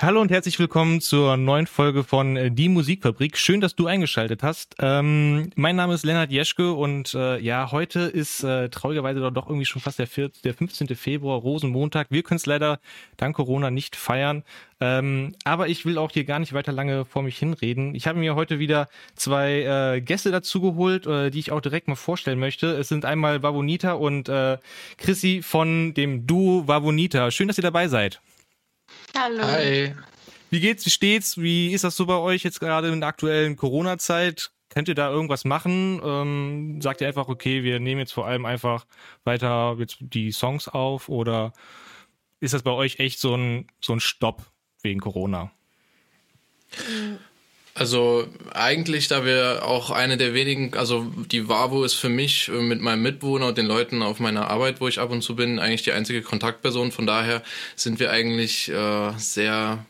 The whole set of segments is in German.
Hallo und herzlich willkommen zur neuen Folge von äh, Die Musikfabrik. Schön, dass du eingeschaltet hast. Ähm, mein Name ist Lennart Jeschke und äh, ja, heute ist äh, traurigerweise doch irgendwie schon fast der, 4, der 15. Februar, Rosenmontag. Wir können es leider dank Corona nicht feiern. Ähm, aber ich will auch hier gar nicht weiter lange vor mich hinreden. Ich habe mir heute wieder zwei äh, Gäste dazu geholt, äh, die ich auch direkt mal vorstellen möchte. Es sind einmal Wavonita und äh, Chrissy von dem Duo Wavonita. Schön, dass ihr dabei seid. Hallo. Hi. Wie geht's? Wie steht's? Wie ist das so bei euch jetzt gerade in der aktuellen Corona-Zeit? Könnt ihr da irgendwas machen? Ähm, sagt ihr einfach, okay, wir nehmen jetzt vor allem einfach weiter jetzt die Songs auf oder ist das bei euch echt so ein, so ein Stopp wegen Corona? Also eigentlich, da wir auch eine der wenigen, also die Wavo ist für mich mit meinem Mitbewohner und den Leuten auf meiner Arbeit, wo ich ab und zu bin, eigentlich die einzige Kontaktperson. Von daher sind wir eigentlich äh, sehr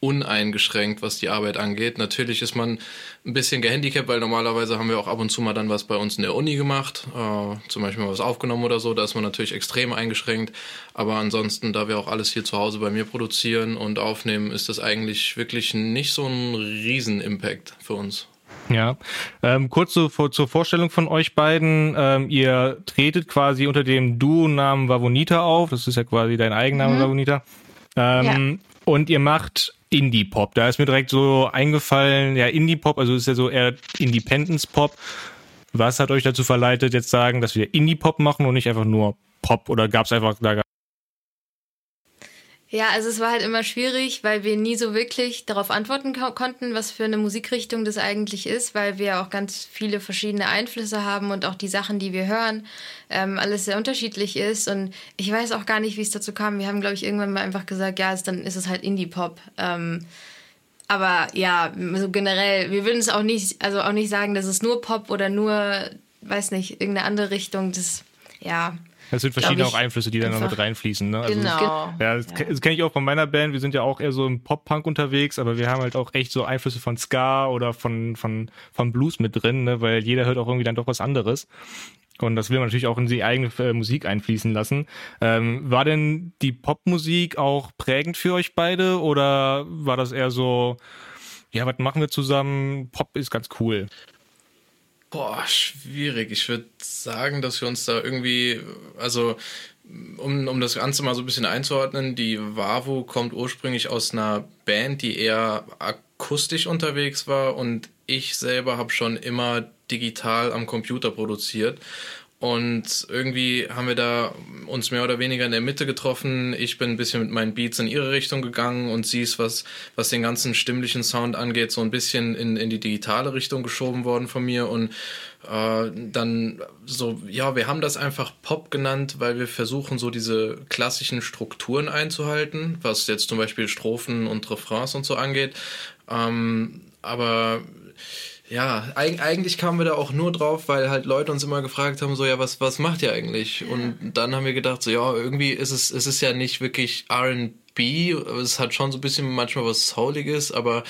uneingeschränkt, was die Arbeit angeht. Natürlich ist man ein bisschen gehandicapt, weil normalerweise haben wir auch ab und zu mal dann was bei uns in der Uni gemacht, äh, zum Beispiel mal was aufgenommen oder so. Da ist man natürlich extrem eingeschränkt. Aber ansonsten, da wir auch alles hier zu Hause bei mir produzieren und aufnehmen, ist das eigentlich wirklich nicht so ein Riesen-Impact für uns. Ja, ähm, kurz vor, zur Vorstellung von euch beiden. Ähm, ihr tretet quasi unter dem Duo-Namen Wavonita auf. Das ist ja quasi dein Eigenname, mhm. Wavonita. Ähm, ja. Und ihr macht Indie-Pop. Da ist mir direkt so eingefallen, ja, Indie-Pop, also ist ja so eher Independence-Pop. Was hat euch dazu verleitet, jetzt sagen, dass wir Indie-Pop machen und nicht einfach nur Pop? Oder gab es einfach da ja, also es war halt immer schwierig, weil wir nie so wirklich darauf antworten ko konnten, was für eine Musikrichtung das eigentlich ist, weil wir auch ganz viele verschiedene Einflüsse haben und auch die Sachen, die wir hören, ähm, alles sehr unterschiedlich ist. Und ich weiß auch gar nicht, wie es dazu kam. Wir haben, glaube ich, irgendwann mal einfach gesagt, ja, dann ist es halt Indie-Pop. Ähm, aber ja, so generell, wir würden es auch nicht, also auch nicht sagen, dass es nur Pop oder nur, weiß nicht, irgendeine andere Richtung. Das, ja, es sind verschiedene auch Einflüsse, die dann noch mit reinfließen. Ne? Also genau. Das, ja, das, ja. das kenne ich auch von meiner Band. Wir sind ja auch eher so im Pop-Punk unterwegs, aber wir haben halt auch echt so Einflüsse von Ska oder von, von, von Blues mit drin, ne? weil jeder hört auch irgendwie dann doch was anderes. Und das will man natürlich auch in die eigene äh, Musik einfließen lassen. Ähm, war denn die Popmusik auch prägend für euch beide oder war das eher so, ja, was machen wir zusammen? Pop ist ganz cool. Boah, schwierig. Ich würde sagen, dass wir uns da irgendwie, also um, um das Ganze mal so ein bisschen einzuordnen, die Vavo kommt ursprünglich aus einer Band, die eher akustisch unterwegs war und ich selber habe schon immer digital am Computer produziert. Und irgendwie haben wir da uns mehr oder weniger in der Mitte getroffen. Ich bin ein bisschen mit meinen Beats in ihre Richtung gegangen und sie ist, was, was den ganzen stimmlichen Sound angeht, so ein bisschen in, in die digitale Richtung geschoben worden von mir. Und äh, dann so, ja, wir haben das einfach Pop genannt, weil wir versuchen, so diese klassischen Strukturen einzuhalten, was jetzt zum Beispiel Strophen und Refrains und so angeht. Ähm, aber ja, eigentlich kamen wir da auch nur drauf, weil halt Leute uns immer gefragt haben, so ja, was, was macht ihr eigentlich? Ja. Und dann haben wir gedacht, so ja, irgendwie ist es, es ist ja nicht wirklich RB, es hat schon so ein bisschen manchmal was Souliges, aber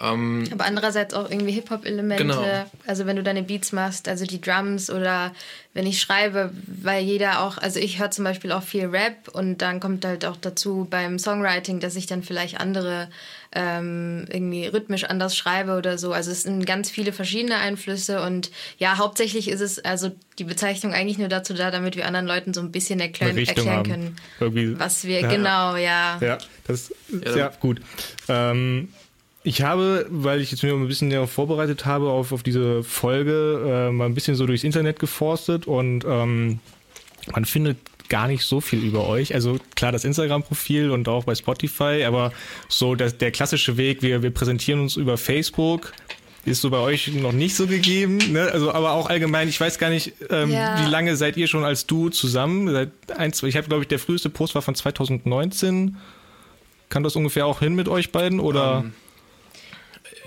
ähm, aber andererseits auch irgendwie Hip-Hop-Elemente. Genau. Also wenn du deine Beats machst, also die Drums oder wenn ich schreibe, weil jeder auch, also ich höre zum Beispiel auch viel Rap und dann kommt halt auch dazu beim Songwriting, dass ich dann vielleicht andere ähm, irgendwie rhythmisch anders schreibe oder so. Also es sind ganz viele verschiedene Einflüsse und ja, hauptsächlich ist es also die Bezeichnung eigentlich nur dazu da, damit wir anderen Leuten so ein bisschen erklären, erklären können, Irgendwie, was wir, ja, genau, ja. Ja, das ist ja, ja gut. Ähm, ich habe, weil ich jetzt mir ein bisschen darauf vorbereitet habe, auf, auf diese Folge, äh, mal ein bisschen so durchs Internet geforstet und ähm, man findet gar nicht so viel über euch. Also klar das Instagram-Profil und auch bei Spotify, aber so das, der klassische Weg, wir, wir präsentieren uns über Facebook, ist so bei euch noch nicht so gegeben. Ne? Also aber auch allgemein, ich weiß gar nicht, ähm, ja. wie lange seid ihr schon als Du zusammen? Seit ein, zwei, ich habe, glaube ich, der früheste Post war von 2019. Kann das ungefähr auch hin mit euch beiden oder? Um, ähm,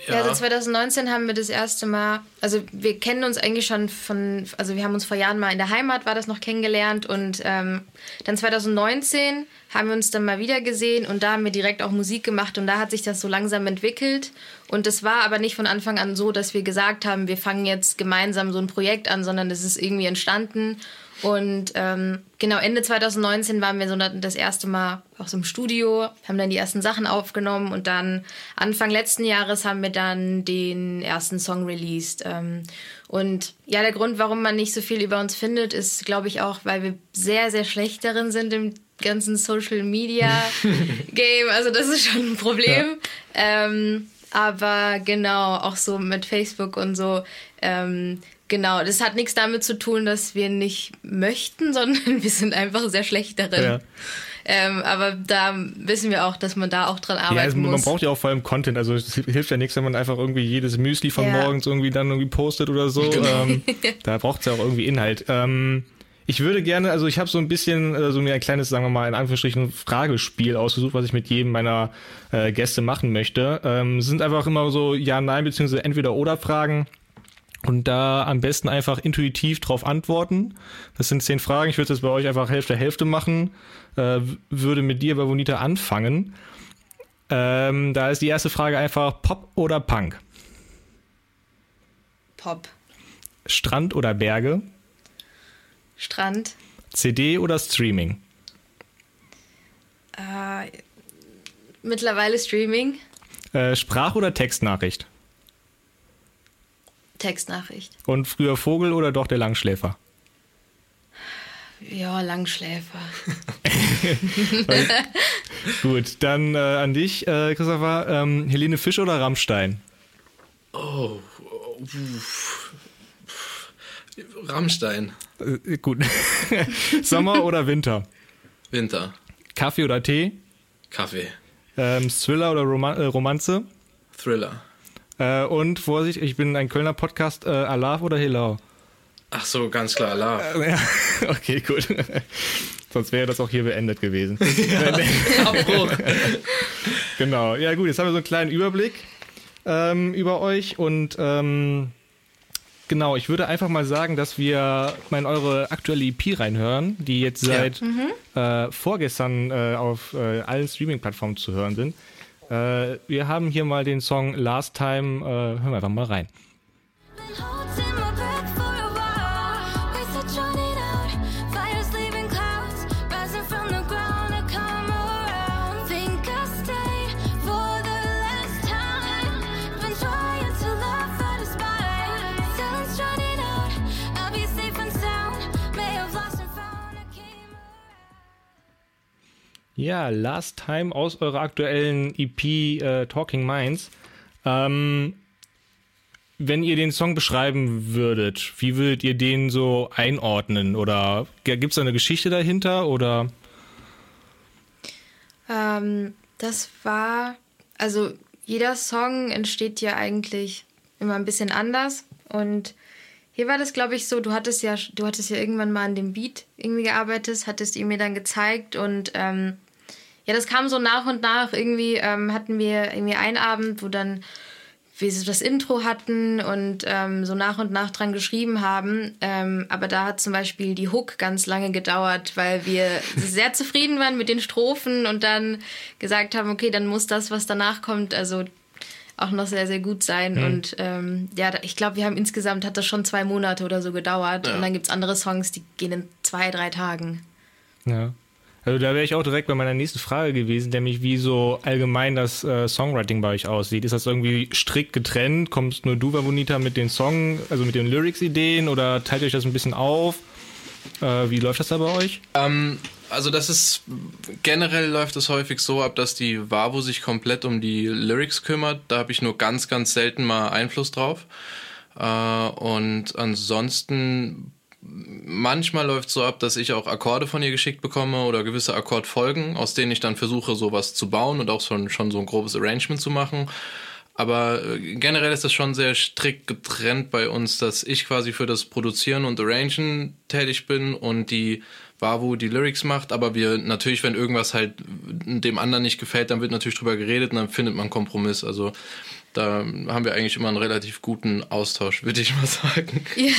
ja. ja, also 2019 haben wir das erste Mal, also wir kennen uns eigentlich schon von, also wir haben uns vor Jahren mal in der Heimat, war das noch kennengelernt und ähm, dann 2019 haben wir uns dann mal wieder gesehen und da haben wir direkt auch Musik gemacht und da hat sich das so langsam entwickelt und es war aber nicht von Anfang an so, dass wir gesagt haben, wir fangen jetzt gemeinsam so ein Projekt an, sondern es ist irgendwie entstanden Und ähm, genau, Ende 2019 waren wir so das erste Mal auch so im Studio, haben dann die ersten Sachen aufgenommen und dann Anfang letzten Jahres haben wir dann den ersten Song released. Ähm, und ja, der Grund, warum man nicht so viel über uns findet, ist, glaube ich, auch, weil wir sehr, sehr schlecht darin sind im ganzen Social Media Game. Also das ist schon ein Problem. Ja. Ähm, aber genau, auch so mit Facebook und so. Ähm, genau, das hat nichts damit zu tun, dass wir nicht möchten, sondern wir sind einfach sehr schlecht darin. Ja. Ähm, aber da wissen wir auch, dass man da auch dran arbeiten ja, also man muss. braucht ja auch vor allem Content. Also es hilft ja nichts, wenn man einfach irgendwie jedes Müsli von ja. morgens irgendwie dann irgendwie postet oder so. Genau. Ähm, da braucht es ja auch irgendwie Inhalt. Ähm, ich würde gerne, also ich habe so ein bisschen äh, so mir ein kleines, sagen wir mal, in Anführungsstrichen Fragespiel ausgesucht, was ich mit jedem meiner äh, Gäste machen möchte. Ähm, sind einfach immer so Ja, Nein, beziehungsweise entweder oder Fragen. Und da am besten einfach intuitiv drauf antworten. Das sind zehn Fragen. Ich würde das bei euch einfach Hälfte Hälfte machen. Äh, würde mit dir, bei Bonita, anfangen. Ähm, da ist die erste Frage einfach Pop oder Punk? Pop. Strand oder Berge? Strand. CD oder Streaming? Äh, mittlerweile Streaming. Äh, Sprach- oder Textnachricht? Textnachricht. Und früher Vogel oder doch der Langschläfer? Ja, Langschläfer. Gut, dann äh, an dich, äh, Christopher. Ähm, Helene Fisch oder Rammstein? Oh, Rammstein. Äh, gut. Sommer oder Winter? Winter. Kaffee oder Tee? Kaffee. Ähm, Thriller oder Roman äh, Romanze? Thriller. Äh, und Vorsicht, ich bin ein Kölner Podcast, äh, Alaf oder Hilau? Ach so, ganz klar, Alaf. Äh, ja, okay, gut. Sonst wäre das auch hier beendet gewesen. Abbruch. genau, ja gut, jetzt haben wir so einen kleinen Überblick ähm, über euch und ähm, genau, ich würde einfach mal sagen, dass wir mal in eure aktuelle EP reinhören, die jetzt seit ja. mhm. äh, vorgestern äh, auf äh, allen Streaming-Plattformen zu hören sind. Äh, wir haben hier mal den Song Last Time. Äh, hören wir einfach mal rein. Ja, Last Time aus eurer aktuellen EP äh, Talking Minds. Ähm, wenn ihr den Song beschreiben würdet, wie würdet ihr den so einordnen? Oder gibt es da eine Geschichte dahinter? Oder? Ähm, das war, also jeder Song entsteht ja eigentlich immer ein bisschen anders. Und hier war das, glaube ich, so, du hattest ja, du hattest ja irgendwann mal an dem Beat irgendwie gearbeitet, hattest ihn mir dann gezeigt und ähm, ja, das kam so nach und nach. Irgendwie ähm, hatten wir irgendwie einen Abend, wo dann wir so das Intro hatten und ähm, so nach und nach dran geschrieben haben. Ähm, aber da hat zum Beispiel die Hook ganz lange gedauert, weil wir sehr zufrieden waren mit den Strophen und dann gesagt haben, okay, dann muss das, was danach kommt, also auch noch sehr, sehr gut sein. Mhm. Und ähm, ja, ich glaube, wir haben insgesamt, hat das schon zwei Monate oder so gedauert. Ja. Und dann gibt es andere Songs, die gehen in zwei, drei Tagen. Ja. Also da wäre ich auch direkt bei meiner nächsten Frage gewesen, nämlich wie so allgemein das äh, Songwriting bei euch aussieht. Ist das irgendwie strikt getrennt? Kommst nur du, Bonita, mit den Song, also mit den Lyrics-Ideen oder teilt euch das ein bisschen auf? Äh, wie läuft das da bei euch? Ähm, also das ist generell läuft es häufig so ab, dass die Wavo sich komplett um die Lyrics kümmert. Da habe ich nur ganz, ganz selten mal Einfluss drauf. Äh, und ansonsten manchmal läuft so ab, dass ich auch Akkorde von ihr geschickt bekomme oder gewisse Akkordfolgen, aus denen ich dann versuche, sowas zu bauen und auch schon, schon so ein grobes Arrangement zu machen. Aber äh, generell ist das schon sehr strikt getrennt bei uns, dass ich quasi für das Produzieren und Arrangen tätig bin und die Wavu die Lyrics macht. Aber wir natürlich, wenn irgendwas halt dem anderen nicht gefällt, dann wird natürlich drüber geredet und dann findet man einen Kompromiss. Also da haben wir eigentlich immer einen relativ guten Austausch, würde ich mal sagen. Ja,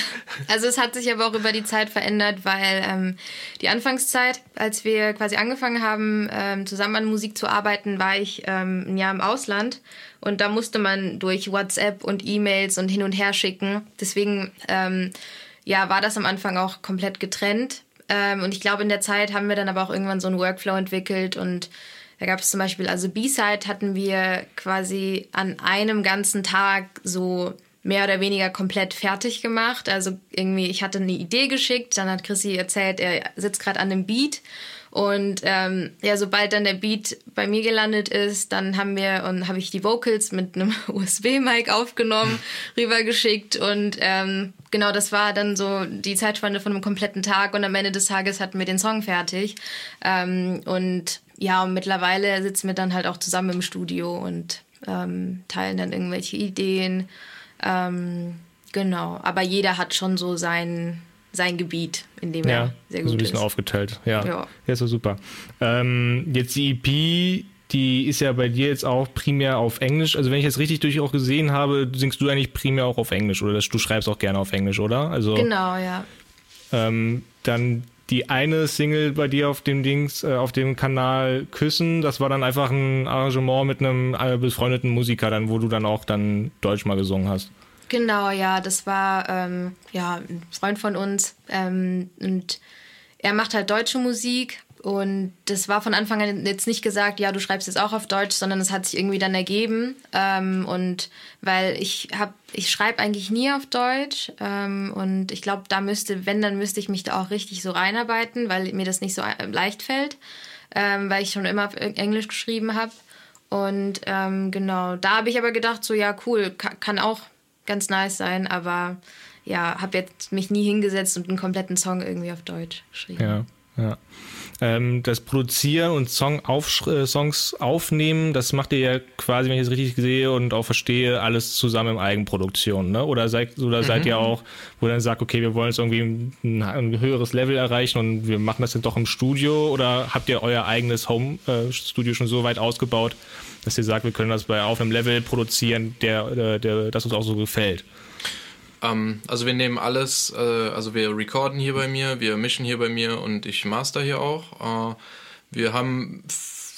also es hat sich aber auch über die Zeit verändert, weil ähm, die Anfangszeit, als wir quasi angefangen haben, ähm, zusammen an Musik zu arbeiten, war ich ähm, ein Jahr im Ausland und da musste man durch WhatsApp und E-Mails und hin und her schicken. Deswegen ähm, ja, war das am Anfang auch komplett getrennt. Ähm, und ich glaube, in der Zeit haben wir dann aber auch irgendwann so einen Workflow entwickelt und da gab es zum Beispiel, also B-Side hatten wir quasi an einem ganzen Tag so mehr oder weniger komplett fertig gemacht. Also irgendwie, ich hatte eine Idee geschickt, dann hat Chrissy erzählt, er sitzt gerade an einem Beat. Und ähm, ja, sobald dann der Beat bei mir gelandet ist, dann haben wir und habe ich die Vocals mit einem USB-Mic aufgenommen, rübergeschickt und ähm, genau, das war dann so die Zeitspanne von einem kompletten Tag und am Ende des Tages hatten wir den Song fertig. Ähm, und ja, und mittlerweile sitzen wir dann halt auch zusammen im Studio und ähm, teilen dann irgendwelche Ideen. Ähm, genau, aber jeder hat schon so sein, sein Gebiet, in dem ja, er sehr gut so ein bisschen ist. aufgeteilt. Ja, ja. ja ist ja super. Ähm, jetzt die EP, die ist ja bei dir jetzt auch primär auf Englisch. Also wenn ich jetzt richtig durch auch gesehen habe, singst du eigentlich primär auch auf Englisch oder du schreibst auch gerne auf Englisch, oder? Also genau, ja. Ähm, dann die eine Single bei dir auf dem Dings, äh, auf dem Kanal Küssen, das war dann einfach ein Arrangement mit einem äh, befreundeten Musiker, dann, wo du dann auch dann Deutsch mal gesungen hast. Genau, ja, das war ähm, ja ein Freund von uns ähm, und er macht halt deutsche Musik und das war von Anfang an jetzt nicht gesagt, ja, du schreibst jetzt auch auf Deutsch, sondern es hat sich irgendwie dann ergeben. Ähm, und weil ich habe, ich schreibe eigentlich nie auf Deutsch. Ähm, und ich glaube, da müsste, wenn, dann müsste ich mich da auch richtig so reinarbeiten, weil mir das nicht so leicht fällt, ähm, weil ich schon immer auf Englisch geschrieben habe. Und ähm, genau, da habe ich aber gedacht, so ja, cool, kann, kann auch ganz nice sein, aber ja, habe jetzt mich nie hingesetzt und einen kompletten Song irgendwie auf Deutsch geschrieben. Ja, ja. Ähm, das Produzieren und Song auf, äh, Songs aufnehmen, das macht ihr ja quasi, wenn ich es richtig sehe und auch verstehe, alles zusammen in Eigenproduktion, ne? Oder seid, oder seid mhm. ihr auch, wo ihr dann sagt, okay, wir wollen jetzt irgendwie ein, ein, höheres Level erreichen und wir machen das dann doch im Studio oder habt ihr euer eigenes Home-Studio äh, schon so weit ausgebaut, dass ihr sagt, wir können das bei auf einem Level produzieren, der, der, äh, der das uns auch so gefällt? Ähm, also wir nehmen alles, äh, also wir recorden hier bei mir, wir mischen hier bei mir und ich master hier auch. Äh, wir haben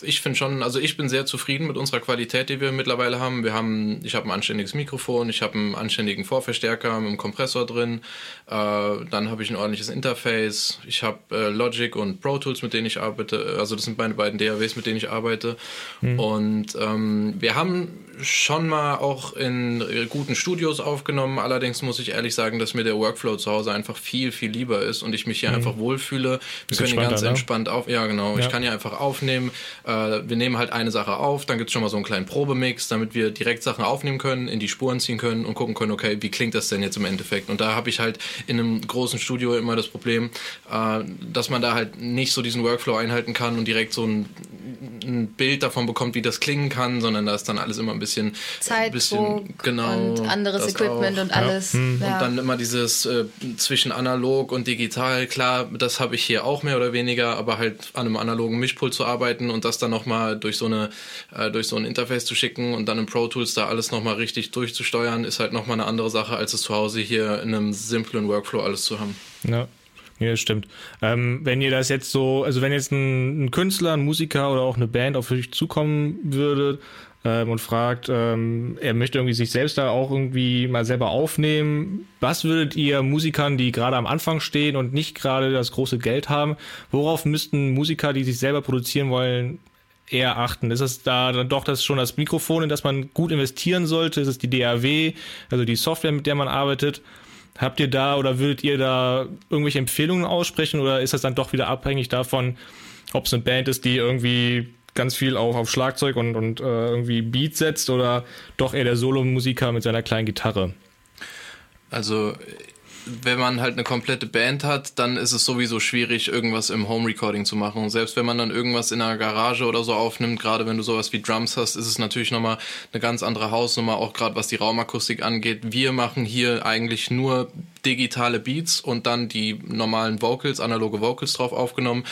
ich finde schon, also ich bin sehr zufrieden mit unserer Qualität, die wir mittlerweile haben. Wir haben, ich habe ein anständiges Mikrofon, ich habe einen anständigen Vorverstärker mit einem Kompressor drin, äh, dann habe ich ein ordentliches Interface, ich habe äh, Logic und Pro Tools, mit denen ich arbeite, also das sind meine beiden DAWs, mit denen ich arbeite. Mhm. Und ähm, wir haben schon mal auch in guten Studios aufgenommen. Allerdings muss ich ehrlich sagen, dass mir der Workflow zu Hause einfach viel, viel lieber ist und ich mich hier mhm. einfach wohlfühle. Wir können hier ganz ne? entspannt auf. Ja, genau. Ja. Ich kann hier einfach aufnehmen. Äh, wir nehmen halt eine Sache auf, dann gibt es schon mal so einen kleinen Probemix, damit wir direkt Sachen aufnehmen können, in die Spuren ziehen können und gucken können, okay, wie klingt das denn jetzt im Endeffekt? Und da habe ich halt in einem großen Studio immer das Problem, äh, dass man da halt nicht so diesen Workflow einhalten kann und direkt so ein, ein Bild davon bekommt, wie das klingen kann, sondern da ist dann alles immer ein bisschen Zeit, bisschen, genau, und anderes Equipment auch. und alles. Ja. Hm. Ja. Und dann immer dieses äh, zwischen analog und digital, klar, das habe ich hier auch mehr oder weniger, aber halt an einem analogen Mischpult zu arbeiten und das dann nochmal durch so eine äh, durch so ein Interface zu schicken und dann im Pro Tools da alles nochmal richtig durchzusteuern, ist halt nochmal eine andere Sache, als es zu Hause hier in einem simplen Workflow alles zu haben. Ja. Ja, stimmt. Ähm, wenn ihr das jetzt so, also wenn jetzt ein, ein, Künstler, ein Musiker oder auch eine Band auf euch zukommen würde ähm, und fragt, ähm, er möchte irgendwie sich selbst da auch irgendwie mal selber aufnehmen. Was würdet ihr Musikern, die gerade am Anfang stehen und nicht gerade das große Geld haben, worauf müssten Musiker, die sich selber produzieren wollen, eher achten? Ist es da dann doch das schon das Mikrofon, in das man gut investieren sollte? Ist es die DAW, also die Software, mit der man arbeitet? Habt ihr da oder würdet ihr da irgendwelche Empfehlungen aussprechen oder ist das dann doch wieder abhängig davon, ob es eine Band ist, die irgendwie ganz viel auch auf Schlagzeug und, und äh, irgendwie Beat setzt oder doch eher der Solomusiker mit seiner kleinen Gitarre? Also wenn man halt eine komplette Band hat, dann ist es sowieso schwierig, irgendwas im Home Recording zu machen. Und selbst wenn man dann irgendwas in einer Garage oder so aufnimmt, gerade wenn du sowas wie Drums hast, ist es natürlich nochmal eine ganz andere Hausnummer, auch gerade was die Raumakustik angeht. Wir machen hier eigentlich nur digitale Beats und dann die normalen Vocals, analoge Vocals drauf aufgenommen.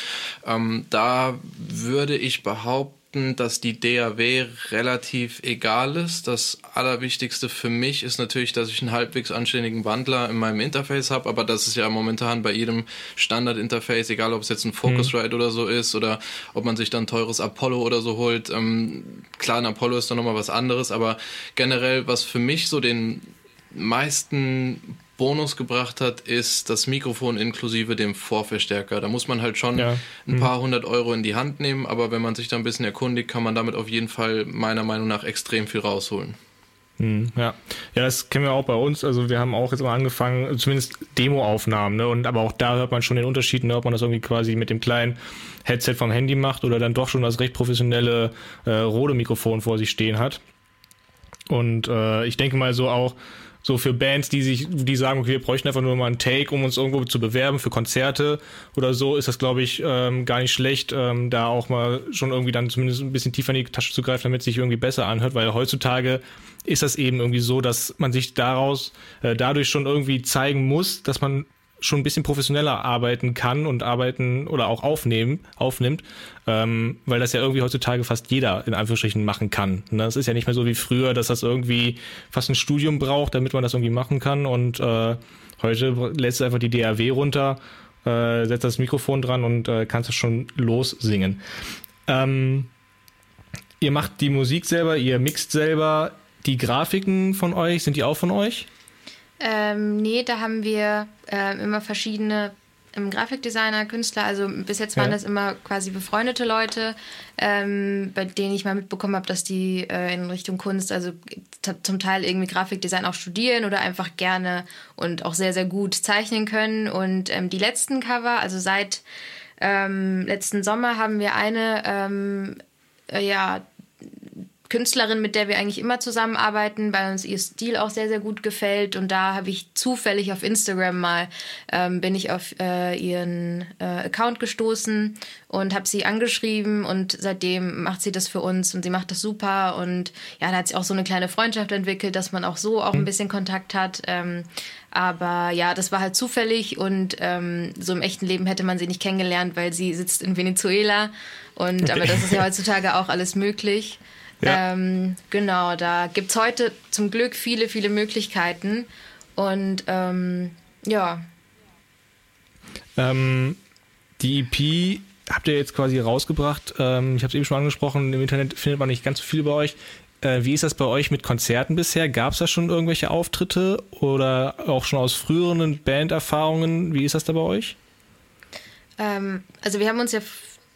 Ähm, da würde ich behaupten, behaupten, dass die DAW relativ egal ist. Das Allerwichtigste für mich ist natürlich, dass ich einen halbwegs anständigen Wandler in meinem Interface habe, aber das ist ja momentan bei jedem Standard-Interface, egal ob es jetzt ein Focusrite mhm. oder so ist oder ob man sich dann ein teures Apollo oder so holt. Ähm, klar, ein Apollo ist dann nochmal was anderes, aber generell, was für mich so den meisten Bonus gebracht hat, ist das Mikrofon inklusive dem Vorverstärker. Da muss man halt schon ja. ein mhm. paar hundert Euro in die Hand nehmen, aber wenn man sich da ein bisschen erkundigt, kann man damit auf jeden Fall meiner Meinung nach extrem viel rausholen. Mhm, ja. ja, das kennen wir auch bei uns. Also wir haben auch jetzt mal angefangen, zumindest Demoaufnahmen, ne? Und aber auch da hört man schon den Unterschied, ne? ob man das irgendwie quasi mit dem kleinen Headset vom Handy macht oder dann doch schon das recht professionelle äh, Rode-Mikrofon vor sich stehen hat. Und äh, ich denke mal so auch, so für Bands, die sich, die sagen, okay, wir bräuchten einfach nur mal einen Take, um uns irgendwo zu bewerben für Konzerte oder so, ist das, glaube ich, ähm, gar nicht schlecht, ähm, da auch mal schon irgendwie dann zumindest ein bisschen tiefer in die Tasche zu greifen, damit es sich irgendwie besser anhört, weil heutzutage ist das eben irgendwie so, dass man sich daraus, äh, dadurch schon irgendwie zeigen muss, dass man schon ein bisschen professioneller arbeiten kann und arbeiten oder auch aufnehmen, aufnimmt, ähm, weil das ja irgendwie heutzutage fast jeder in Anführungsstrichen machen kann. Ne? Das ist ja nicht mehr so wie früher, dass das irgendwie fast ein Studium braucht, damit man das irgendwie machen kann und äh, heute lässt du einfach die DAW runter, äh, setzt das Mikrofon dran und äh, kannst das schon lossingen. Ähm, ihr macht die Musik selber, ihr mixt selber. Die Grafiken von euch, sind die auch von euch? Ähm, nee, da haben wir äh, immer verschiedene ähm, Grafikdesigner, Künstler. Also bis jetzt waren ja. das immer quasi befreundete Leute, ähm, bei denen ich mal mitbekommen habe, dass die äh, in Richtung Kunst, also zum Teil irgendwie Grafikdesign auch studieren oder einfach gerne und auch sehr, sehr gut zeichnen können. Und ähm, die letzten Cover, also seit ähm, letzten Sommer haben wir eine, ähm, äh, ja, Künstlerin, mit der wir eigentlich immer zusammenarbeiten, weil uns ihr Stil auch sehr, sehr gut gefällt. Und da habe ich zufällig auf Instagram mal, ähm, bin ich auf äh, ihren äh, Account gestoßen und habe sie angeschrieben und seitdem macht sie das für uns und sie macht das super. Und ja, da hat sie auch so eine kleine Freundschaft entwickelt, dass man auch so auch ein mhm. bisschen Kontakt hat. Ähm, aber ja, das war halt zufällig und ähm, so im echten Leben hätte man sie nicht kennengelernt, weil sie sitzt in Venezuela. Und aber das ist ja heutzutage auch alles möglich. Ja. Ähm, genau, da gibt es heute zum Glück viele, viele Möglichkeiten. Und ähm, ja. Ähm, die EP habt ihr jetzt quasi rausgebracht. Ähm, ich habe es eben schon angesprochen, im Internet findet man nicht ganz so viel über euch. Äh, wie ist das bei euch mit Konzerten bisher? Gab es da schon irgendwelche Auftritte oder auch schon aus früheren Banderfahrungen? Wie ist das da bei euch? Ähm, also wir haben uns ja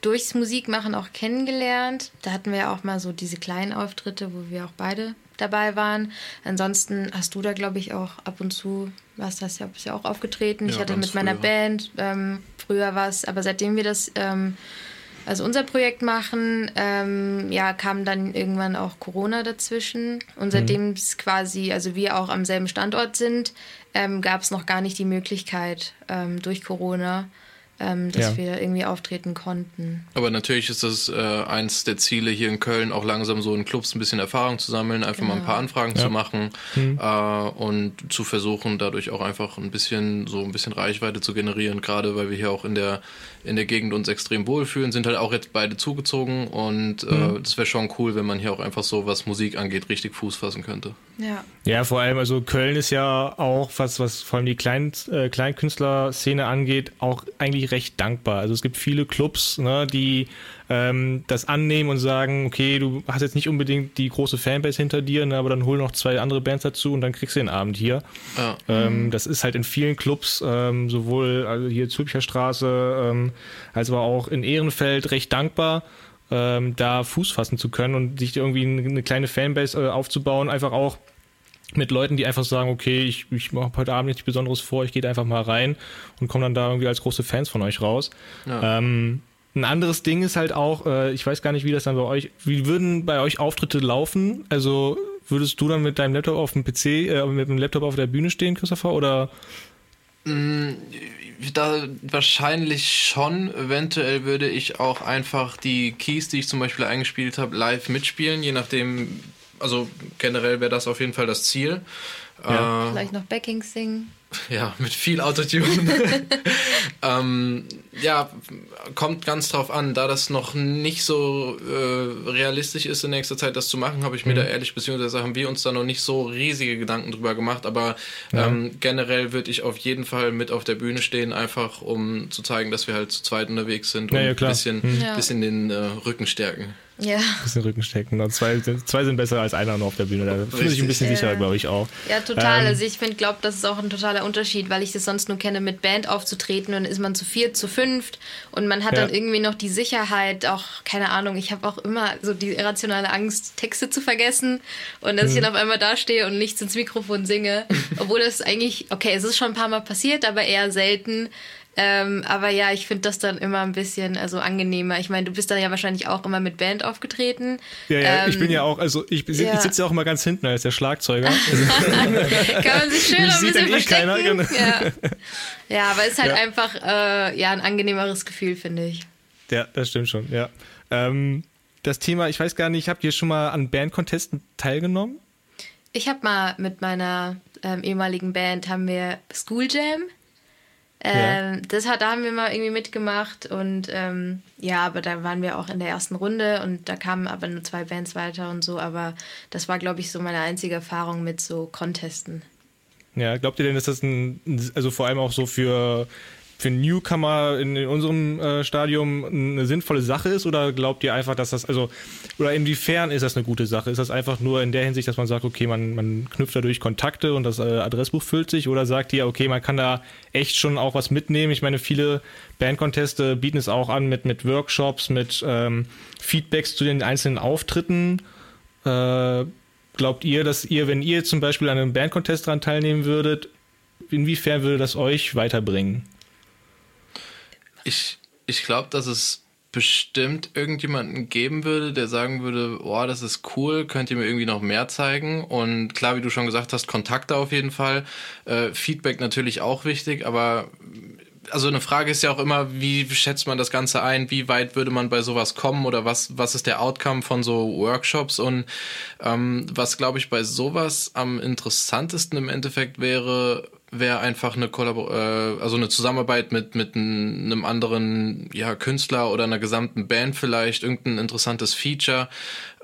durchs Musikmachen auch kennengelernt. Da hatten wir ja auch mal so diese kleinen Auftritte, wo wir auch beide dabei waren. Ansonsten hast du da, glaube ich, auch ab und zu, was das ja, bist ja auch aufgetreten. Ja, ich hatte mit meiner früher. Band ähm, früher was, aber seitdem wir das, ähm, also unser Projekt machen, ähm, ja, kam dann irgendwann auch Corona dazwischen. Und mhm. seitdem es quasi, also wir auch am selben Standort sind, ähm, gab es noch gar nicht die Möglichkeit durch Corona ähm, dass ja. wir irgendwie auftreten konnten. Aber natürlich ist das äh, eins der Ziele hier in Köln, auch langsam so in Clubs ein bisschen Erfahrung zu sammeln, einfach genau. mal ein paar genau. Anfragen ja. zu machen mhm. äh, und zu versuchen, dadurch auch einfach ein bisschen so ein bisschen Reichweite zu generieren, gerade weil wir hier auch in der in der Gegend uns extrem wohlfühlen, sind halt auch jetzt beide zugezogen und äh, mhm. das wäre schon cool, wenn man hier auch einfach so, was Musik angeht, richtig Fuß fassen könnte. Ja. Ja, vor allem, also Köln ist ja auch, was, was vor allem die Klein, äh, Kleinkünstler-Szene angeht, auch eigentlich recht dankbar. Also es gibt viele Clubs, ne, die ähm, das annehmen und sagen, okay, du hast jetzt nicht unbedingt die große Fanbase hinter dir, ne, aber dann hol noch zwei andere Bands dazu und dann kriegst du den Abend hier. Ja. Ähm. Das ist halt in vielen Clubs, ähm, sowohl also hier Zülpicher Straße, ähm, als aber auch in Ehrenfeld recht dankbar. Ähm, da Fuß fassen zu können und sich irgendwie eine kleine Fanbase äh, aufzubauen, einfach auch mit Leuten, die einfach sagen, okay, ich, ich mache heute Abend nichts Besonderes vor, ich gehe einfach mal rein und komme dann da irgendwie als große Fans von euch raus. Ja. Ähm, ein anderes Ding ist halt auch, äh, ich weiß gar nicht, wie das dann bei euch, wie würden bei euch Auftritte laufen? Also würdest du dann mit deinem Laptop auf dem PC, äh, mit dem Laptop auf der Bühne stehen, Christopher, oder? Mm, da wahrscheinlich schon. Eventuell würde ich auch einfach die Keys, die ich zum Beispiel eingespielt habe, live mitspielen, je nachdem. Also generell wäre das auf jeden Fall das Ziel. Ja. Äh, Vielleicht noch Backing singen. Ja, mit viel Autotune. ähm, ja, kommt ganz drauf an. Da das noch nicht so äh, realistisch ist in nächster Zeit, das zu machen, habe ich mir mhm. da ehrlich, beziehungsweise haben wir uns da noch nicht so riesige Gedanken drüber gemacht. Aber ja. ähm, generell würde ich auf jeden Fall mit auf der Bühne stehen, einfach um zu zeigen, dass wir halt zu zweit unterwegs sind und ja, ja, ein bisschen, mhm. bisschen den äh, Rücken stärken. Ja. Ein bisschen Rückenstecken. Und zwei, zwei sind besser als einer nur auf der Bühne. Da fühle ich ein bisschen sicherer, glaube ich auch. Ja, total. Ähm, also ich finde, glaube, das ist auch ein totaler Unterschied, weil ich das sonst nur kenne, mit Band aufzutreten und dann ist man zu viert, zu fünft und man hat ja. dann irgendwie noch die Sicherheit, auch, keine Ahnung, ich habe auch immer so die irrationale Angst, Texte zu vergessen und dass mhm. ich dann auf einmal dastehe und nichts ins Mikrofon singe. Obwohl das eigentlich, okay, es ist schon ein paar Mal passiert, aber eher selten. Ähm, aber ja, ich finde das dann immer ein bisschen also angenehmer. Ich meine, du bist dann ja wahrscheinlich auch immer mit Band aufgetreten. Ja, ja, ähm, ich bin ja auch, also ich, ja. ich sitze ja auch immer ganz hinten als der Schlagzeuger. Also Kann man sich schön ein bisschen eh keiner, genau. ja. ja, aber ist halt ja. einfach äh, ja, ein angenehmeres Gefühl, finde ich. Ja, das stimmt schon, ja. Ähm, das Thema, ich weiß gar nicht, habt ihr schon mal an Bandcontesten teilgenommen? Ich habe mal mit meiner ähm, ehemaligen Band, haben wir School Jam ähm, ja. Das hat, da haben wir mal irgendwie mitgemacht und ähm, ja, aber da waren wir auch in der ersten Runde und da kamen aber nur zwei Bands weiter und so, aber das war, glaube ich, so meine einzige Erfahrung mit so Contesten. Ja, glaubt ihr denn, dass das ein, also vor allem auch so für für Newcomer in, in unserem äh, Stadium eine sinnvolle Sache ist oder glaubt ihr einfach, dass das, also, oder inwiefern ist das eine gute Sache? Ist das einfach nur in der Hinsicht, dass man sagt, okay, man, man knüpft dadurch Kontakte und das äh, Adressbuch füllt sich oder sagt ihr, okay, man kann da echt schon auch was mitnehmen? Ich meine, viele Bandconteste bieten es auch an mit, mit Workshops, mit ähm, Feedbacks zu den einzelnen Auftritten. Äh, glaubt ihr, dass ihr, wenn ihr zum Beispiel an einem Bandcontest dran teilnehmen würdet, inwiefern würde das euch weiterbringen? Ich, ich glaube, dass es bestimmt irgendjemanden geben würde, der sagen würde, oh, das ist cool, könnt ihr mir irgendwie noch mehr zeigen? Und klar, wie du schon gesagt hast, Kontakte auf jeden Fall. Äh, Feedback natürlich auch wichtig, aber also eine Frage ist ja auch immer, wie schätzt man das Ganze ein? Wie weit würde man bei sowas kommen oder was, was ist der Outcome von so Workshops? Und ähm, was, glaube ich, bei sowas am interessantesten im Endeffekt wäre, wäre einfach eine Kollabor äh, also eine Zusammenarbeit mit mit einem anderen ja Künstler oder einer gesamten Band vielleicht irgendein interessantes Feature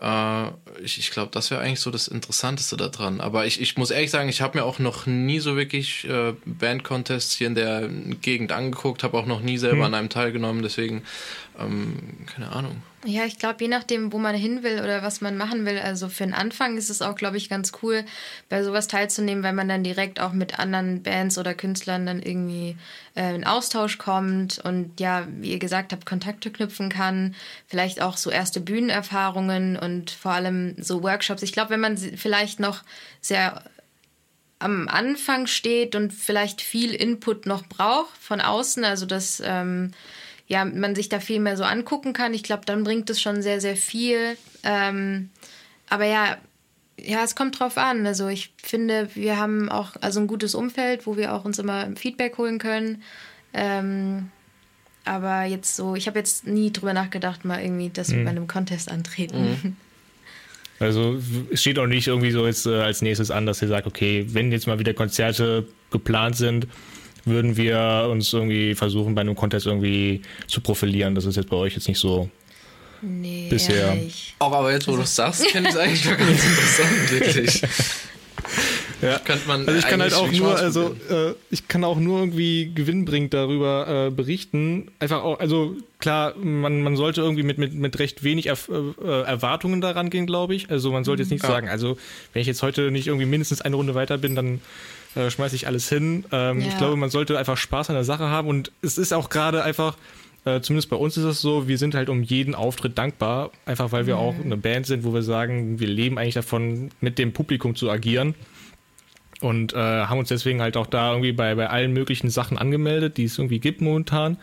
äh, ich ich glaube das wäre eigentlich so das Interessanteste daran aber ich ich muss ehrlich sagen ich habe mir auch noch nie so wirklich äh, Band Contests hier in der Gegend angeguckt habe auch noch nie selber hm. an einem teilgenommen. Deswegen ähm, keine Ahnung. Ja, ich glaube, je nachdem, wo man hin will oder was man machen will, also für den Anfang ist es auch, glaube ich, ganz cool, bei sowas teilzunehmen, weil man dann direkt auch mit anderen Bands oder Künstlern dann irgendwie äh, in Austausch kommt und ja, wie ihr gesagt habt, Kontakte knüpfen kann, vielleicht auch so erste Bühnenerfahrungen und vor allem so Workshops. Ich glaube, wenn man vielleicht noch sehr am Anfang steht und vielleicht viel Input noch braucht von außen, also das ähm, ja, man sich da viel mehr so angucken kann. Ich glaube, dann bringt es schon sehr, sehr viel. Ähm, aber ja, ja, es kommt drauf an. Also ich finde, wir haben auch also ein gutes Umfeld, wo wir auch uns immer Feedback holen können. Ähm, aber jetzt so, ich habe jetzt nie drüber nachgedacht, mal irgendwie, dass wir mhm. bei einem Contest antreten. Mhm. Also es steht auch nicht irgendwie so jetzt äh, als nächstes an, dass ihr sagt, okay, wenn jetzt mal wieder Konzerte geplant sind, würden wir uns irgendwie versuchen, bei einem Contest irgendwie zu profilieren. Das ist jetzt bei euch jetzt nicht so nee, bisher. Ehrlich. Auch aber jetzt, wo also, du es sagst, finde ich es eigentlich doch ganz interessant, wirklich. Ja. also ich kann halt auch nur, also äh, ich kann auch nur irgendwie gewinnbringend darüber äh, berichten. Einfach auch, also klar, man, man sollte irgendwie mit, mit, mit recht wenig Erf äh, Erwartungen daran gehen, glaube ich. Also man sollte jetzt nicht ja. sagen, also wenn ich jetzt heute nicht irgendwie mindestens eine Runde weiter bin, dann äh, schmeiße ich alles hin. Ähm, ja. Ich glaube, man sollte einfach Spaß an der Sache haben und es ist auch gerade einfach, äh, zumindest bei uns ist es so, wir sind halt um jeden Auftritt dankbar, einfach weil wir mhm. auch eine Band sind, wo wir sagen, wir leben eigentlich davon, mit dem Publikum zu agieren und äh, haben uns deswegen halt auch da irgendwie bei, bei allen möglichen Sachen angemeldet, die es irgendwie gibt momentan.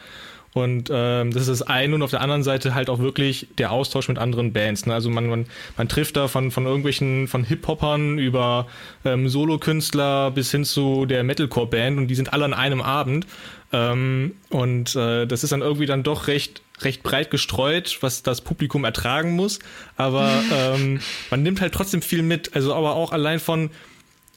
Und ähm, das ist das eine und auf der anderen Seite halt auch wirklich der Austausch mit anderen Bands. Ne? Also man, man, man trifft da von, von irgendwelchen, von Hip-Hoppern über ähm, Solokünstler bis hin zu der Metalcore-Band und die sind alle an einem Abend. Ähm, und äh, das ist dann irgendwie dann doch recht recht breit gestreut, was das Publikum ertragen muss. Aber ähm, man nimmt halt trotzdem viel mit. Also aber auch allein von,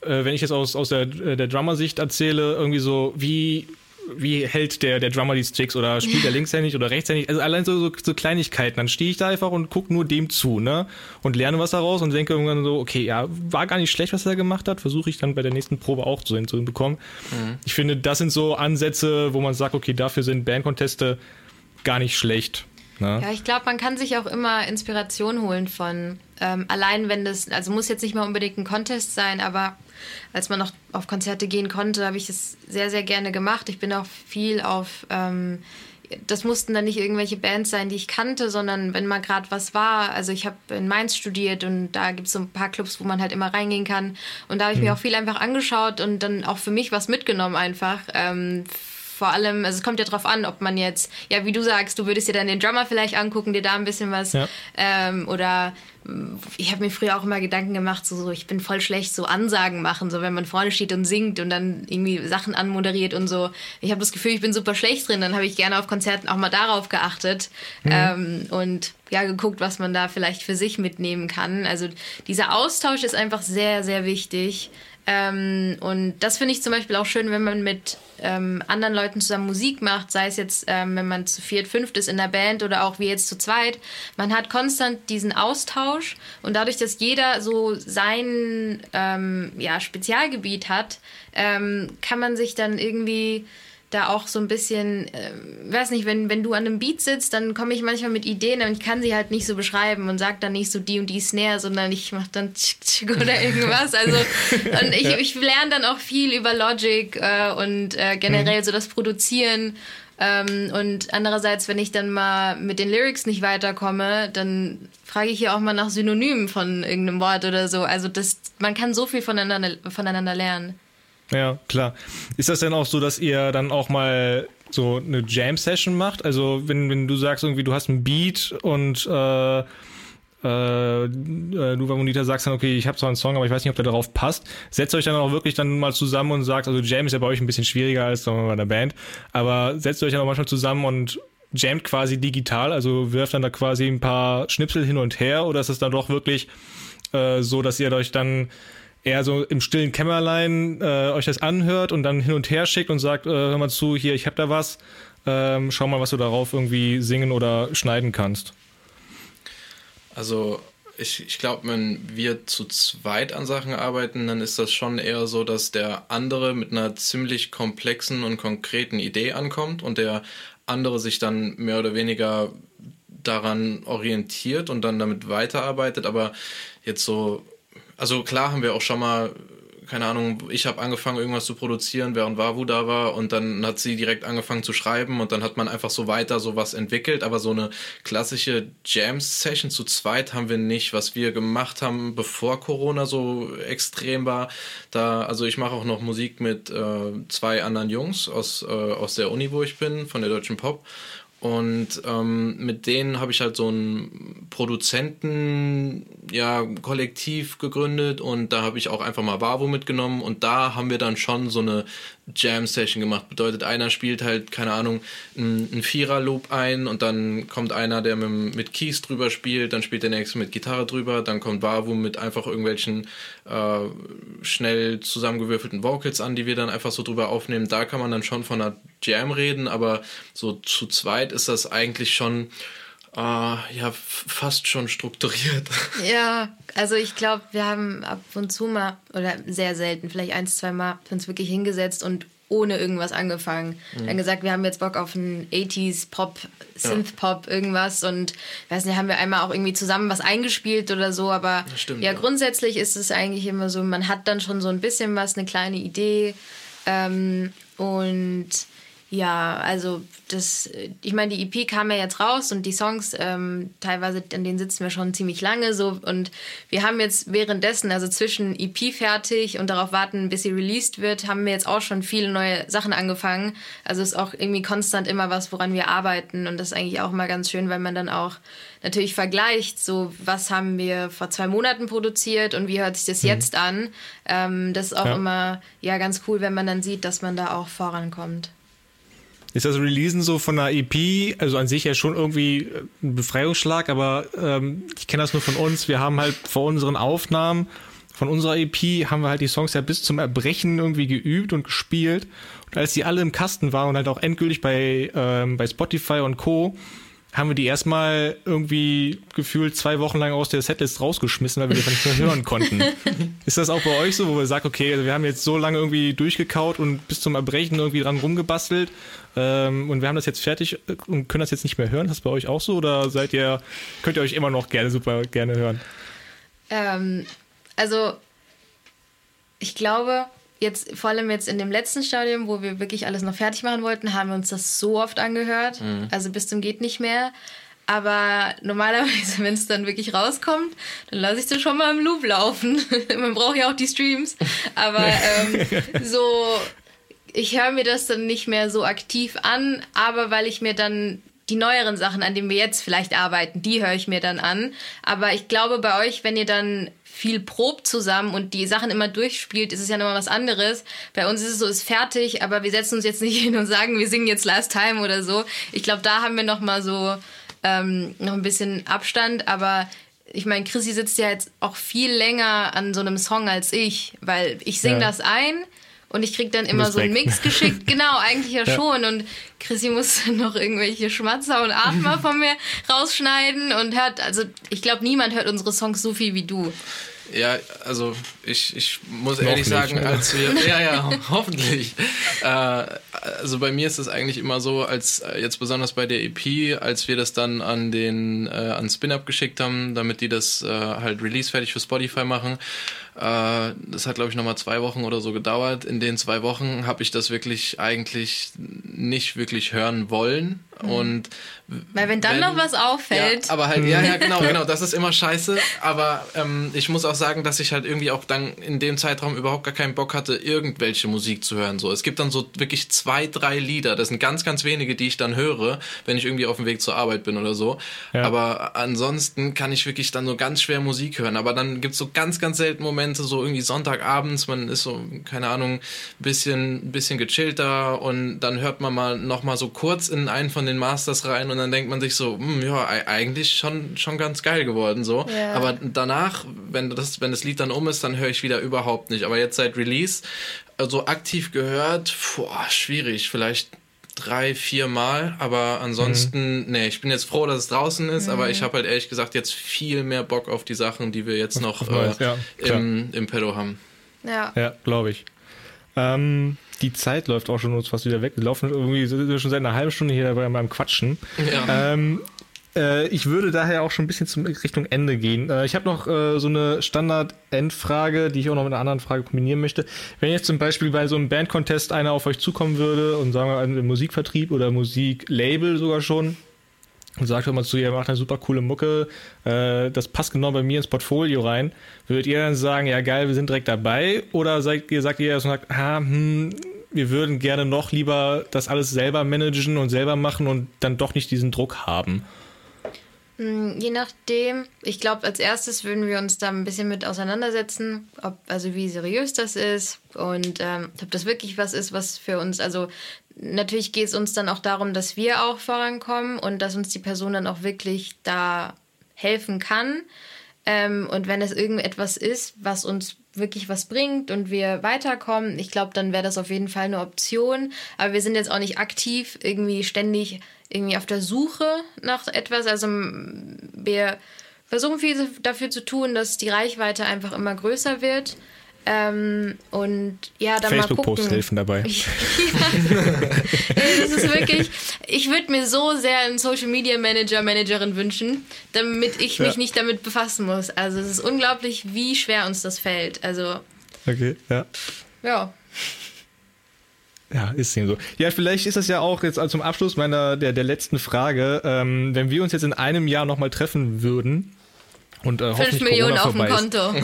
äh, wenn ich jetzt aus, aus der, äh, der Drummer-Sicht erzähle, irgendwie so, wie wie hält der, der Drummer die Sticks oder spielt er linkshändig oder rechtshändig? Also allein so, so, so Kleinigkeiten. Dann stehe ich da einfach und gucke nur dem zu, ne? Und lerne was daraus und denke irgendwann so, okay, ja, war gar nicht schlecht, was er gemacht hat. Versuche ich dann bei der nächsten Probe auch so hinzubekommen. Mhm. Ich finde, das sind so Ansätze, wo man sagt, okay, dafür sind Bandconteste gar nicht schlecht. Ne? Ja, ich glaube, man kann sich auch immer Inspiration holen von, ähm, allein wenn das, also muss jetzt nicht mal unbedingt ein Contest sein, aber als man noch auf Konzerte gehen konnte, habe ich es sehr, sehr gerne gemacht. Ich bin auch viel auf, ähm, das mussten dann nicht irgendwelche Bands sein, die ich kannte, sondern wenn mal gerade was war. Also ich habe in Mainz studiert und da gibt es so ein paar Clubs, wo man halt immer reingehen kann. Und da habe ich mhm. mir auch viel einfach angeschaut und dann auch für mich was mitgenommen einfach. Ähm, vor allem, also es kommt ja drauf an, ob man jetzt, ja, wie du sagst, du würdest dir dann den Drummer vielleicht angucken, dir da ein bisschen was ja. ähm, oder mm, ich habe mir früher auch immer Gedanken gemacht, so, so, ich bin voll schlecht, so Ansagen machen, so wenn man vorne steht und singt und dann irgendwie Sachen anmoderiert und so. Ich habe das Gefühl, ich bin super schlecht drin, dann habe ich gerne auf Konzerten auch mal darauf geachtet mhm. ähm, und ja, geguckt, was man da vielleicht für sich mitnehmen kann. Also dieser Austausch ist einfach sehr, sehr wichtig. Ähm, und das finde ich zum Beispiel auch schön, wenn man mit ähm, anderen Leuten zusammen Musik macht, sei es jetzt, ähm, wenn man zu viert, fünft ist in der Band oder auch wie jetzt zu zweit. Man hat konstant diesen Austausch und dadurch, dass jeder so sein ähm, ja, Spezialgebiet hat, ähm, kann man sich dann irgendwie da auch so ein bisschen, äh, weiß nicht, wenn, wenn du an einem Beat sitzt, dann komme ich manchmal mit Ideen und ich kann sie halt nicht so beschreiben und sage dann nicht so die und die Snare, sondern ich mache dann tschik, tschik oder irgendwas. Also und ich, ich lerne dann auch viel über Logic äh, und äh, generell mhm. so das Produzieren. Ähm, und andererseits, wenn ich dann mal mit den Lyrics nicht weiterkomme, dann frage ich hier auch mal nach Synonymen von irgendeinem Wort oder so. Also das, man kann so viel voneinander, voneinander lernen. Ja, klar. Ist das denn auch so, dass ihr dann auch mal so eine Jam-Session macht? Also wenn, wenn du sagst irgendwie, du hast einen Beat und äh, äh, du, Monita, sagst dann, okay, ich habe zwar einen Song, aber ich weiß nicht, ob der darauf passt. Setzt euch dann auch wirklich dann mal zusammen und sagt, also Jam ist ja bei euch ein bisschen schwieriger als bei der Band, aber setzt euch dann auch manchmal zusammen und jammt quasi digital, also wirft dann da quasi ein paar Schnipsel hin und her oder ist es dann doch wirklich äh, so, dass ihr euch dann eher so im stillen Kämmerlein äh, euch das anhört und dann hin und her schickt und sagt, äh, hör mal zu, hier, ich hab da was, ähm, schau mal, was du darauf irgendwie singen oder schneiden kannst. Also ich, ich glaube, wenn wir zu zweit an Sachen arbeiten, dann ist das schon eher so, dass der andere mit einer ziemlich komplexen und konkreten Idee ankommt und der andere sich dann mehr oder weniger daran orientiert und dann damit weiterarbeitet. Aber jetzt so also klar haben wir auch schon mal, keine Ahnung, ich habe angefangen irgendwas zu produzieren, während Wavu da war und dann hat sie direkt angefangen zu schreiben und dann hat man einfach so weiter sowas entwickelt, aber so eine klassische Jam-Session zu zweit haben wir nicht. Was wir gemacht haben, bevor Corona so extrem war, da, also ich mache auch noch Musik mit äh, zwei anderen Jungs aus, äh, aus der Uni, wo ich bin, von der Deutschen Pop und ähm, mit denen habe ich halt so ein Produzenten-Kollektiv ja, gegründet und da habe ich auch einfach mal Bavo mitgenommen. Und da haben wir dann schon so eine Jam-Session gemacht. Bedeutet, einer spielt halt, keine Ahnung, einen Vierer-Loop ein und dann kommt einer, der mit, mit Keys drüber spielt, dann spielt der nächste mit Gitarre drüber, dann kommt Bavu mit einfach irgendwelchen äh, schnell zusammengewürfelten Vocals an, die wir dann einfach so drüber aufnehmen. Da kann man dann schon von einer Jam reden, aber so zu zweit ist das eigentlich schon äh, ja fast schon strukturiert. Ja, also ich glaube, wir haben ab und zu mal oder sehr selten, vielleicht ein, zwei Mal, uns wirklich hingesetzt und ohne irgendwas angefangen. Mhm. Dann gesagt, wir haben jetzt Bock auf einen 80s Pop, Synth Pop, irgendwas und weiß nicht, haben wir einmal auch irgendwie zusammen was eingespielt oder so, aber stimmt, ja, ja, grundsätzlich ist es eigentlich immer so, man hat dann schon so ein bisschen was, eine kleine Idee ähm, und ja, also das, ich meine, die EP kam ja jetzt raus und die Songs, ähm, teilweise, an denen sitzen wir schon ziemlich lange so und wir haben jetzt währenddessen, also zwischen EP fertig und darauf warten, bis sie released wird, haben wir jetzt auch schon viele neue Sachen angefangen. Also ist auch irgendwie konstant immer was, woran wir arbeiten und das ist eigentlich auch mal ganz schön, weil man dann auch natürlich vergleicht, so was haben wir vor zwei Monaten produziert und wie hört sich das mhm. jetzt an. Ähm, das ist auch ja. immer ja ganz cool, wenn man dann sieht, dass man da auch vorankommt ist das Releasen so von einer EP, also an sich ja schon irgendwie äh, ein Befreiungsschlag, aber ähm, ich kenne das nur von uns. Wir haben halt vor unseren Aufnahmen von unserer EP haben wir halt die Songs ja bis zum Erbrechen irgendwie geübt und gespielt. Und als die alle im Kasten waren und halt auch endgültig bei, ähm, bei Spotify und Co., haben wir die erstmal irgendwie gefühlt zwei Wochen lang aus der Setlist rausgeschmissen, weil wir die nicht mehr hören konnten. Ist das auch bei euch so, wo ihr sagt, okay, also wir haben jetzt so lange irgendwie durchgekaut und bis zum Erbrechen irgendwie dran rumgebastelt ähm, und wir haben das jetzt fertig und können das jetzt nicht mehr hören? Ist das bei euch auch so oder seid ihr, könnt ihr euch immer noch gerne super gerne hören? Ähm, also ich glaube, jetzt vor allem jetzt in dem letzten Stadium, wo wir wirklich alles noch fertig machen wollten, haben wir uns das so oft angehört. Mhm. Also bis zum geht nicht mehr. Aber normalerweise, wenn es dann wirklich rauskommt, dann lasse ich es dann schon mal im Loop laufen. Man braucht ja auch die Streams. Aber ähm, so, ich höre mir das dann nicht mehr so aktiv an, aber weil ich mir dann die neueren Sachen, an denen wir jetzt vielleicht arbeiten, die höre ich mir dann an. Aber ich glaube, bei euch, wenn ihr dann viel probt zusammen und die Sachen immer durchspielt, ist es ja nochmal was anderes. Bei uns ist es so, ist fertig, aber wir setzen uns jetzt nicht hin und sagen, wir singen jetzt Last Time oder so. Ich glaube, da haben wir nochmal so ähm, noch ein bisschen Abstand, aber ich meine, Chrissy sitzt ja jetzt auch viel länger an so einem Song als ich, weil ich singe ja. das ein und ich krieg dann immer so einen Mix geschickt. Genau, eigentlich ja, ja, schon. Und Chrissy muss dann noch irgendwelche Schmatzer und Atmer von mir rausschneiden und hört, also ich glaube, niemand hört unsere Songs so viel wie du. Ja, also ich, ich muss Noch ehrlich sagen, als wir, ja, ja, hoffentlich. Äh, also bei mir ist es eigentlich immer so, als äh, jetzt besonders bei der EP, als wir das dann an den äh, an Spin-Up geschickt haben, damit die das äh, halt Release fertig für Spotify machen, äh, das hat, glaube ich, nochmal zwei Wochen oder so gedauert. In den zwei Wochen habe ich das wirklich eigentlich nicht wirklich hören wollen. Mhm. Und weil wenn dann wenn, noch was auffällt. Ja, aber halt, ja, ja, genau, genau, das ist immer scheiße. Aber ähm, ich muss auch sagen, dass ich halt irgendwie auch dann in dem Zeitraum überhaupt gar keinen Bock hatte, irgendwelche Musik zu hören. So, es gibt dann so wirklich zwei, drei Lieder. Das sind ganz, ganz wenige, die ich dann höre, wenn ich irgendwie auf dem Weg zur Arbeit bin oder so. Ja. Aber ansonsten kann ich wirklich dann so ganz schwer Musik hören. Aber dann gibt es so ganz, ganz selten Momente, so irgendwie Sonntagabends, man ist so, keine Ahnung, bisschen, bisschen gechillter und dann hört man mal noch mal so kurz in einen von den Masters rein und dann denkt man sich so, hm, ja, eigentlich schon, schon ganz geil geworden, so. Ja. Aber danach, wenn das, wenn das Lied dann um ist, dann höre ich wieder überhaupt nicht. Aber jetzt seit Release, also aktiv gehört, boah, schwierig, vielleicht drei, vier Mal, aber ansonsten, mhm. nee, ich bin jetzt froh, dass es draußen ist, mhm. aber ich habe halt ehrlich gesagt jetzt viel mehr Bock auf die Sachen, die wir jetzt noch äh, ja, im, im Pedo haben. Ja, ja glaube ich. Ähm, die Zeit läuft auch schon uns fast wieder weg. Wir laufen irgendwie schon seit einer halben Stunde hier dabei beim Quatschen. Ja. Ähm, äh, ich würde daher auch schon ein bisschen zum Richtung Ende gehen. Äh, ich habe noch äh, so eine Standard-Endfrage, die ich auch noch mit einer anderen Frage kombinieren möchte. Wenn jetzt zum Beispiel bei so einem Band-Contest einer auf euch zukommen würde und sagen wir einen Musikvertrieb oder Musiklabel sogar schon, und sagt immer zu ihr, macht eine super coole Mucke, äh, das passt genau bei mir ins Portfolio rein, würdet ihr dann sagen, ja geil, wir sind direkt dabei? Oder sagt ihr, sagt ihr erst sagt, ah, hm, wir würden gerne noch lieber das alles selber managen und selber machen und dann doch nicht diesen Druck haben? Hm, je nachdem. Ich glaube, als erstes würden wir uns da ein bisschen mit auseinandersetzen, ob, also wie seriös das ist und ähm, ob das wirklich was ist, was für uns, also natürlich geht es uns dann auch darum, dass wir auch vorankommen und dass uns die Person dann auch wirklich da helfen kann. Ähm, und wenn es irgendetwas ist, was uns wirklich was bringt und wir weiterkommen, ich glaube, dann wäre das auf jeden Fall eine Option. Aber wir sind jetzt auch nicht aktiv irgendwie ständig irgendwie auf der Suche nach etwas. Also wir versuchen viel dafür zu tun, dass die Reichweite einfach immer größer wird. Ähm, und ja, dann Facebook mal gucken. Post helfen dabei. das ist wirklich. Ich würde mir so sehr einen Social Media Manager, Managerin wünschen, damit ich mich ja. nicht damit befassen muss. Also es ist unglaublich, wie schwer uns das fällt. Also. Okay, ja. Ja. Ja, ist eben so. Ja, vielleicht ist das ja auch jetzt zum Abschluss meiner der, der letzten Frage, ähm, wenn wir uns jetzt in einem Jahr nochmal treffen würden und äh, 5 Millionen auf dem Konto.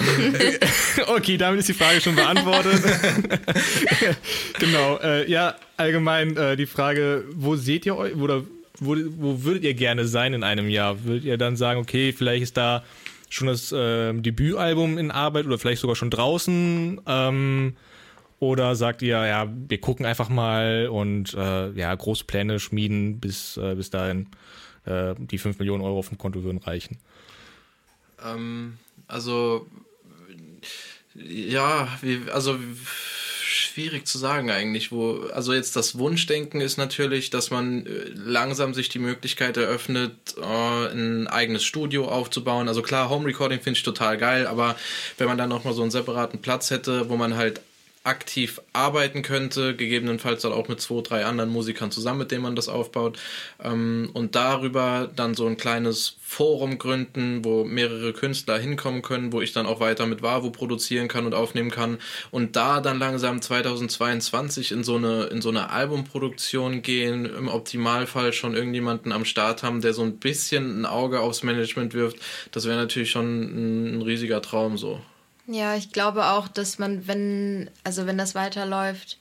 okay, damit ist die Frage schon beantwortet. genau. Äh, ja, allgemein äh, die Frage, wo seht ihr euch oder wo, wo würdet ihr gerne sein in einem Jahr? Würdet ihr dann sagen, okay, vielleicht ist da schon das äh, Debütalbum in Arbeit oder vielleicht sogar schon draußen? Ähm, oder sagt ihr, ja, wir gucken einfach mal und äh, ja, große Pläne schmieden, bis, äh, bis dahin äh, die 5 Millionen Euro auf dem Konto würden reichen? Ähm, also, ja, wie, also schwierig zu sagen eigentlich. Wo, also jetzt das Wunschdenken ist natürlich, dass man äh, langsam sich die Möglichkeit eröffnet, äh, ein eigenes Studio aufzubauen. Also klar, Home Recording finde ich total geil, aber wenn man dann nochmal so einen separaten Platz hätte, wo man halt aktiv arbeiten könnte, gegebenenfalls dann auch mit zwei, drei anderen Musikern zusammen, mit denen man das aufbaut ähm, und darüber dann so ein kleines Forum gründen, wo mehrere Künstler hinkommen können, wo ich dann auch weiter mit Wavu produzieren kann und aufnehmen kann und da dann langsam 2022 in so eine in so eine Albumproduktion gehen, im Optimalfall schon irgendjemanden am Start haben, der so ein bisschen ein Auge aufs Management wirft, das wäre natürlich schon ein riesiger Traum so. Ja, ich glaube auch, dass man, wenn, also wenn das weiterläuft,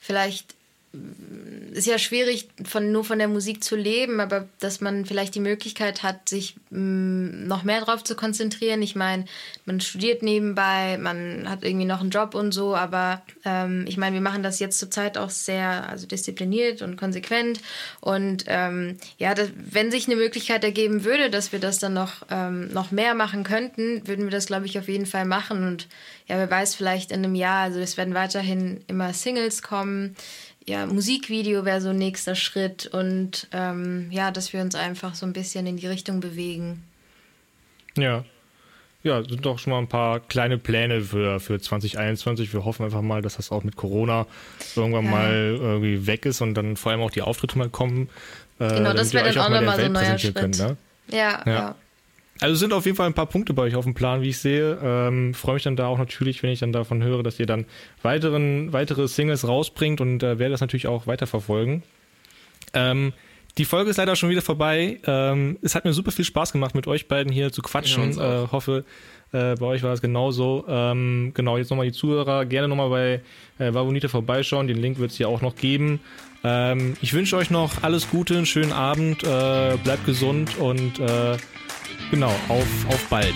vielleicht ist ja schwierig, von, nur von der Musik zu leben, aber dass man vielleicht die Möglichkeit hat, sich mh, mm, noch mehr darauf zu konzentrieren. Ich meine, man studiert nebenbei, man hat irgendwie noch einen Job und so, aber ähm, ich meine, wir machen das jetzt zurzeit auch sehr also diszipliniert und konsequent. Und ähm, ja, das, wenn sich eine Möglichkeit ergeben würde, dass wir das dann noch, ähm, noch mehr machen könnten, würden wir das, glaube ich, auf jeden Fall machen. Und ja, wer weiß, vielleicht in einem Jahr, also es werden weiterhin immer Singles kommen ja, Musikvideo wäre so ein nächster Schritt und ähm, ja, dass wir uns einfach so ein bisschen in die Richtung bewegen. Ja. Ja, sind doch schon mal ein paar kleine Pläne für, für 2021. Wir hoffen einfach mal, dass das auch mit Corona irgendwann ja. mal irgendwie weg ist und dann vor allem auch die Auftritte mal kommen. Äh, genau, das wäre dann auch nochmal so ein neuer Schritt. Könnt, ne? ja, ja. ja. Also sind auf jeden Fall ein paar Punkte bei euch auf dem Plan, wie ich sehe. Ähm, Freue mich dann da auch natürlich, wenn ich dann davon höre, dass ihr dann weiteren, weitere Singles rausbringt und äh, werde das natürlich auch weiterverfolgen. Ähm, die Folge ist leider schon wieder vorbei. Ähm, es hat mir super viel Spaß gemacht, mit euch beiden hier zu quatschen. Ja, äh, hoffe, äh, bei euch war es genauso. Ähm, genau, jetzt nochmal die Zuhörer. Gerne nochmal bei äh, Vavonita vorbeischauen. Den Link wird es hier auch noch geben. Ähm, ich wünsche euch noch alles Gute, einen schönen Abend. Äh, bleibt gesund und äh, genau, auf, auf bald.